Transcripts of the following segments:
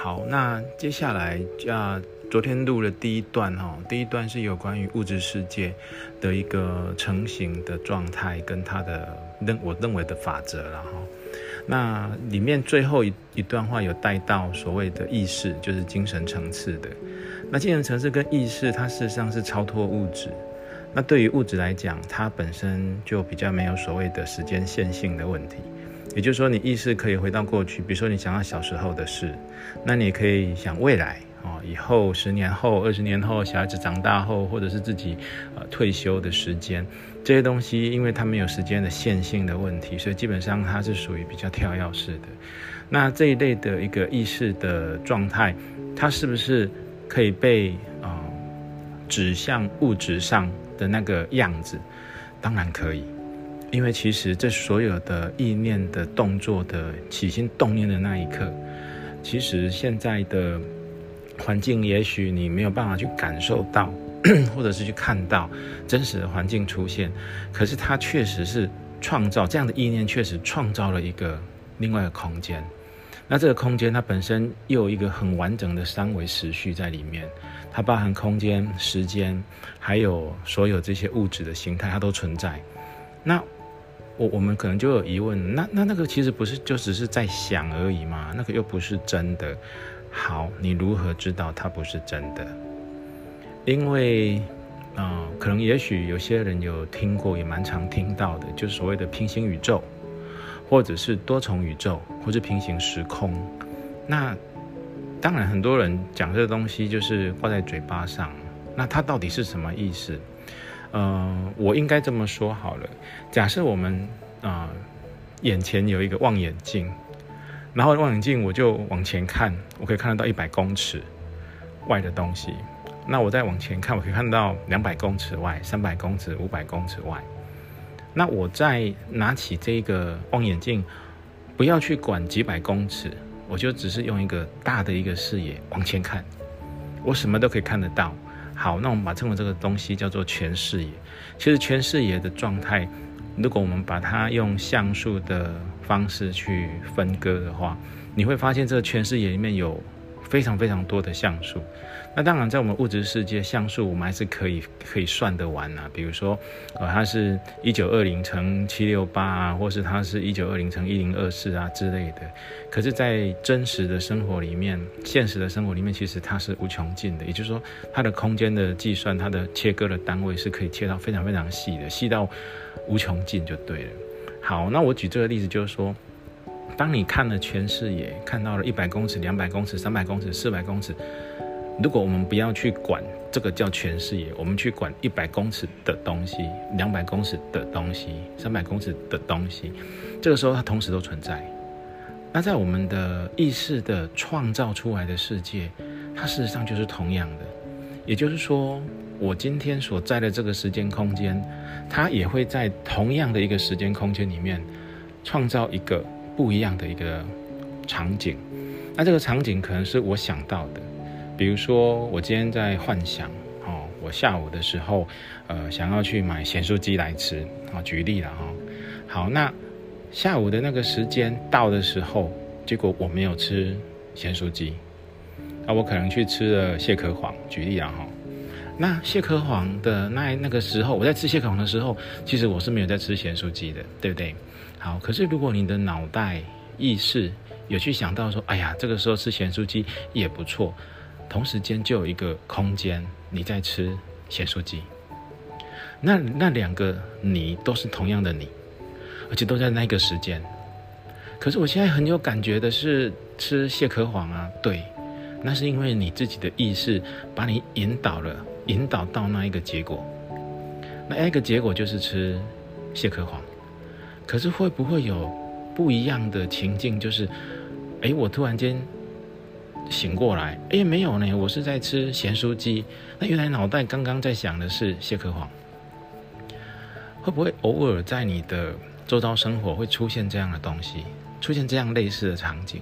好，那接下来啊，昨天录了第一段哈，第一段是有关于物质世界的一个成型的状态跟它的认我认为的法则了哈。那里面最后一一段话有带到所谓的意识，就是精神层次的。那精神层次跟意识，它事实上是超脱物质。那对于物质来讲，它本身就比较没有所谓的时间线性的问题。也就是说，你意识可以回到过去，比如说你想到小时候的事，那你可以想未来啊，以后十年后、二十年后，小孩子长大后，或者是自己呃退休的时间，这些东西，因为它没有时间的线性的问题，所以基本上它是属于比较跳跃式的。那这一类的一个意识的状态，它是不是可以被啊指向物质上的那个样子？当然可以。因为其实这所有的意念的动作的起心动念的那一刻，其实现在的环境也许你没有办法去感受到，或者是去看到真实的环境出现，可是它确实是创造这样的意念，确实创造了一个另外的空间。那这个空间它本身又有一个很完整的三维时序在里面，它包含空间、时间，还有所有这些物质的形态，它都存在。那我我们可能就有疑问，那那那个其实不是就只是在想而已吗？那个又不是真的。好，你如何知道它不是真的？因为，啊，可能也许有些人有听过，也蛮常听到的，就所谓的平行宇宙，或者是多重宇宙，或是平行时空。那当然，很多人讲这个东西就是挂在嘴巴上，那它到底是什么意思？嗯，我应该这么说好了。假设我们啊，眼前有一个望远镜，然后望远镜我就往前看，我可以看得到一百公尺外的东西。那我再往前看，我可以看到两百公尺外、三百公尺、五百公尺外。那我再拿起这个望远镜，不要去管几百公尺，我就只是用一个大的一个视野往前看，我什么都可以看得到。好，那我们把称为这个东西叫做全视野。其实全视野的状态，如果我们把它用像素的方式去分割的话，你会发现这个全视野里面有。非常非常多的像素，那当然在我们物质世界，像素我们还是可以可以算得完啊。比如说，呃，它是一九二零乘七六八啊，或是它是一九二零乘一零二四啊之类的。可是，在真实的生活里面，现实的生活里面，其实它是无穷尽的。也就是说，它的空间的计算，它的切割的单位是可以切到非常非常细的，细到无穷尽就对了。好，那我举这个例子就是说。当你看了全视野，看到了一百公尺、两百公尺、三百公尺、四百公尺，如果我们不要去管这个叫全视野，我们去管一百公尺的东西、两百公尺的东西、三百公尺的东西，这个时候它同时都存在。那在我们的意识的创造出来的世界，它事实上就是同样的。也就是说，我今天所在的这个时间空间，它也会在同样的一个时间空间里面创造一个。不一样的一个场景，那这个场景可能是我想到的，比如说我今天在幻想哦，我下午的时候，呃，想要去买咸酥鸡来吃啊，举例了哈。好，那下午的那个时间到的时候，结果我没有吃咸酥鸡，那我可能去吃了蟹壳黄，举例了哈。那蟹壳黄的那那个时候，我在吃蟹壳黄的时候，其实我是没有在吃咸酥鸡的，对不对？好，可是如果你的脑袋意识有去想到说，哎呀，这个时候吃咸酥鸡也不错，同时间就有一个空间你在吃咸酥鸡，那那两个你都是同样的你，而且都在那个时间。可是我现在很有感觉的是吃蟹壳黄啊，对，那是因为你自己的意识把你引导了，引导到那一个结果，那一个结果就是吃蟹壳黄。可是会不会有不一样的情境？就是，哎，我突然间醒过来，哎，没有呢，我是在吃咸酥鸡。那原来脑袋刚刚在想的是蟹壳黄。会不会偶尔在你的周遭生活会出现这样的东西，出现这样类似的场景？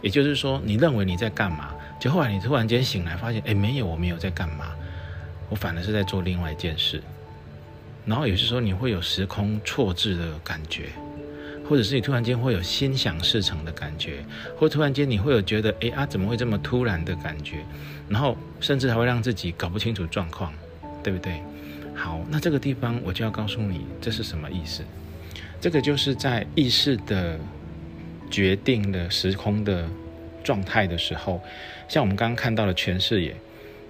也就是说，你认为你在干嘛？就后来你突然间醒来，发现，哎，没有，我没有在干嘛，我反而是在做另外一件事。然后有些时候你会有时空错置的感觉，或者是你突然间会有心想事成的感觉，或突然间你会有觉得，哎啊，怎么会这么突然的感觉？然后甚至还会让自己搞不清楚状况，对不对？好，那这个地方我就要告诉你，这是什么意思？这个就是在意识的决定了时空的状态的时候，像我们刚刚看到的全视野。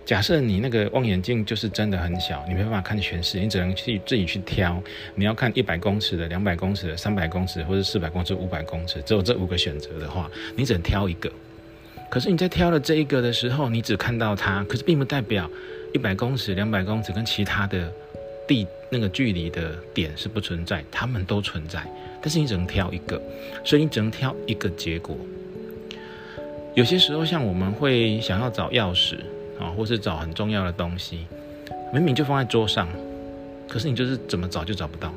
假设你那个望远镜就是真的很小，你没办法看全视，你只能去自己去挑。你要看一百公尺的、两百公尺的、三百公尺或者四百公尺、五百公尺，只有这五个选择的话，你只能挑一个。可是你在挑了这一个的时候，你只看到它，可是并不代表一百公尺、两百公尺跟其他的地那个距离的点是不存在，它们都存在。但是你只能挑一个，所以你只能挑一个结果。有些时候，像我们会想要找钥匙。啊，或是找很重要的东西，明明就放在桌上，可是你就是怎么找就找不到，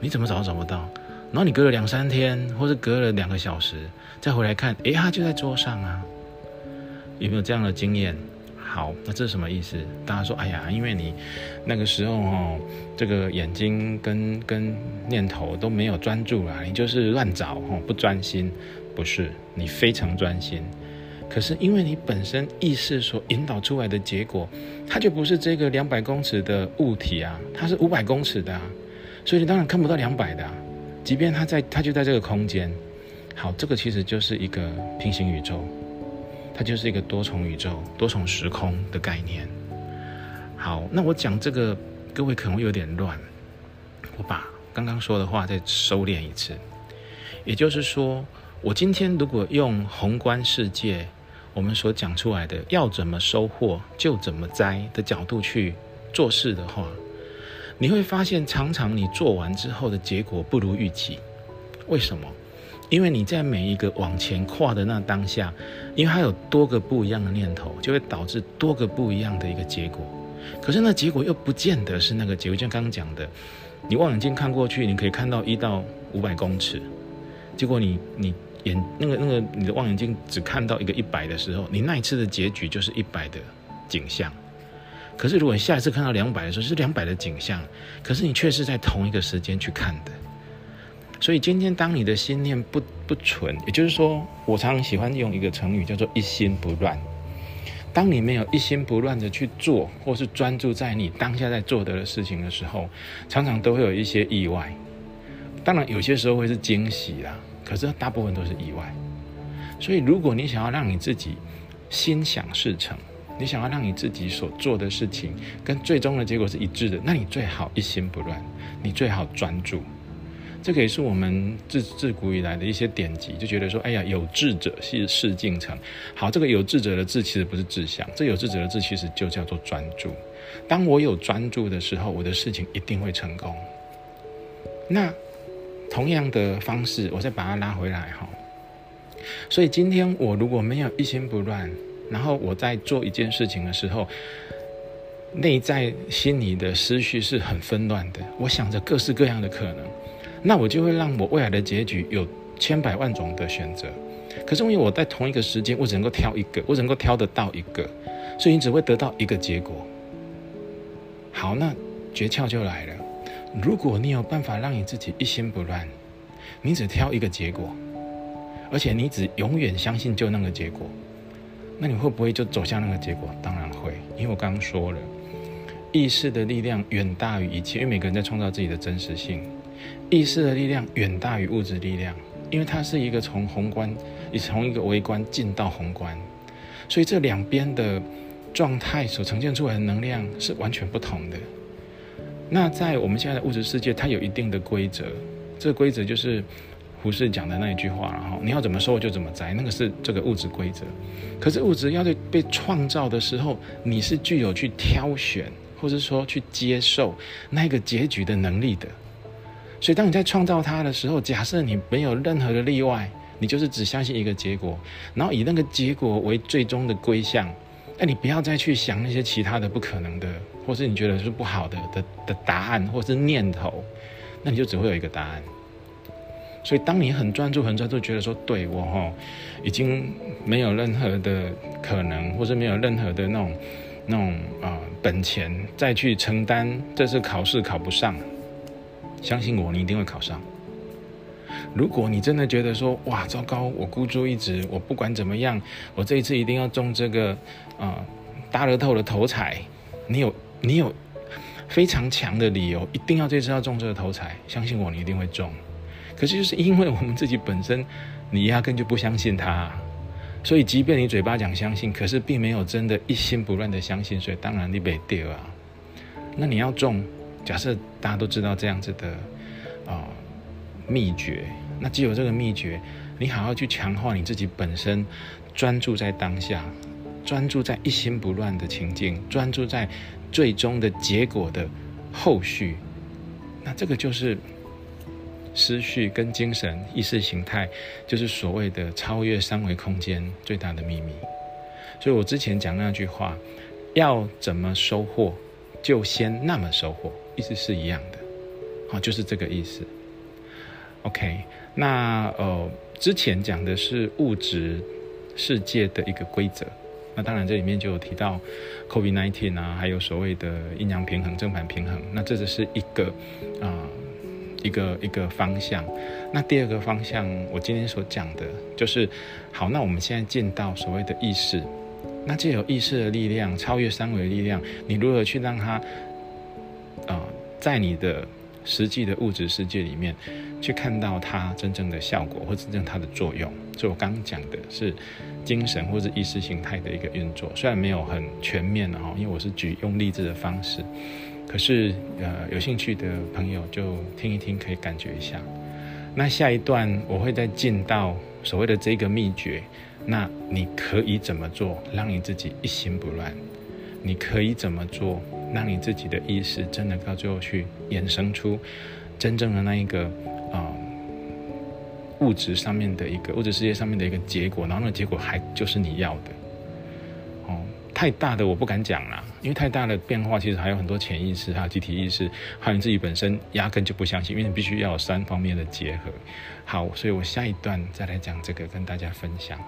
你怎么找都找不到。然后你隔了两三天，或是隔了两个小时，再回来看，哎，它就在桌上啊。有没有这样的经验？好，那这是什么意思？大家说，哎呀，因为你那个时候哦，这个眼睛跟跟念头都没有专注啊，你就是乱找哦，不专心。不是，你非常专心。可是因为你本身意识所引导出来的结果，它就不是这个两百公尺的物体啊，它是五百公尺的啊，所以你当然看不到两百的啊。即便它在，它就在这个空间。好，这个其实就是一个平行宇宙，它就是一个多重宇宙、多重时空的概念。好，那我讲这个，各位可能会有点乱，我把刚刚说的话再收敛一次。也就是说，我今天如果用宏观世界。我们所讲出来的要怎么收获就怎么栽的角度去做事的话，你会发现常常你做完之后的结果不如预期。为什么？因为你在每一个往前跨的那当下，因为它有多个不一样的念头，就会导致多个不一样的一个结果。可是那结果又不见得是那个结果。就像刚刚讲的，你望远镜看过去，你可以看到一到五百公尺，结果你你。眼那个那个，你的望远镜只看到一个一百的时候，你那一次的结局就是一百的景象。可是如果你下一次看到两百的时候，是两百的景象，可是你却是在同一个时间去看的。所以今天当你的心念不不纯，也就是说，我常喜欢用一个成语叫做一心不乱。当你没有一心不乱的去做，或是专注在你当下在做的事情的时候，常常都会有一些意外。当然有些时候会是惊喜啦。可是大部分都是意外，所以如果你想要让你自己心想事成，你想要让你自己所做的事情跟最终的结果是一致的，那你最好一心不乱，你最好专注。这个也是我们自自古以来的一些典籍，就觉得说，哎呀，有志者是事竟成。好，这个有志者的志其实不是志向，这有志者的志其实就叫做专注。当我有专注的时候，我的事情一定会成功。那。同样的方式，我再把它拉回来哈。所以今天我如果没有一心不乱，然后我在做一件事情的时候，内在心里的思绪是很纷乱的，我想着各式各样的可能，那我就会让我未来的结局有千百万种的选择。可是因为我在同一个时间，我只能够挑一个，我只能够挑得到一个，所以你只会得到一个结果。好，那诀窍就来了。如果你有办法让你自己一心不乱，你只挑一个结果，而且你只永远相信就那个结果，那你会不会就走向那个结果？当然会，因为我刚刚说了，意识的力量远大于一切，因为每个人在创造自己的真实性。意识的力量远大于物质力量，因为它是一个从宏观，也从一个微观进到宏观，所以这两边的状态所呈现出来的能量是完全不同的。那在我们现在的物质世界，它有一定的规则，这个规则就是胡适讲的那一句话，然后你要怎么收就怎么摘，那个是这个物质规则。可是物质要对被创造的时候，你是具有去挑选，或者说去接受那个结局的能力的。所以当你在创造它的时候，假设你没有任何的例外，你就是只相信一个结果，然后以那个结果为最终的归向。那，你不要再去想那些其他的不可能的，或是你觉得是不好的的的答案，或是念头，那你就只会有一个答案。所以，当你很专注、很专注，觉得说，对我哈，已经没有任何的可能，或是没有任何的那种、那种啊本钱再去承担这次考试考不上，相信我，你一定会考上。如果你真的觉得说，哇，糟糕，我孤注一掷，我不管怎么样，我这一次一定要中这个啊大乐透的头彩，你有你有非常强的理由，一定要这次要中这个头彩，相信我，你一定会中。可是就是因为我们自己本身，你压根就不相信它，所以即便你嘴巴讲相信，可是并没有真的一心不乱的相信，所以当然你被丢啊。那你要中，假设大家都知道这样子的啊秘诀。那只有这个秘诀，你好好去强化你自己本身，专注在当下，专注在一心不乱的情境，专注在最终的结果的后续。那这个就是思绪跟精神意识形态，就是所谓的超越三维空间最大的秘密。所以我之前讲那句话，要怎么收获，就先那么收获，意思是一样的。好，就是这个意思。OK。那呃，之前讲的是物质世界的一个规则，那当然这里面就有提到 COVID-19 啊，还有所谓的阴阳平衡、正反平衡，那这只是一个啊一个一个方向。那第二个方向，我今天所讲的就是，好，那我们现在进到所谓的意识，那借有意识的力量，超越三维力量，你如何去让它啊，在你的实际的物质世界里面？去看到它真正的效果或真正它的作用，就我刚刚讲的是精神或者意识形态的一个运作，虽然没有很全面的哈，因为我是举用例子的方式，可是呃有兴趣的朋友就听一听，可以感觉一下。那下一段我会再进到所谓的这个秘诀，那你可以怎么做，让你自己一心不乱？你可以怎么做，让你自己的意识真的到最后去衍生出真正的那一个？啊，物质上面的一个物质世界上面的一个结果，然后那结果还就是你要的，哦，太大的我不敢讲啦，因为太大的变化其实还有很多潜意识，还有集体意识，还有你自己本身压根就不相信，因为你必须要有三方面的结合。好，所以我下一段再来讲这个，跟大家分享。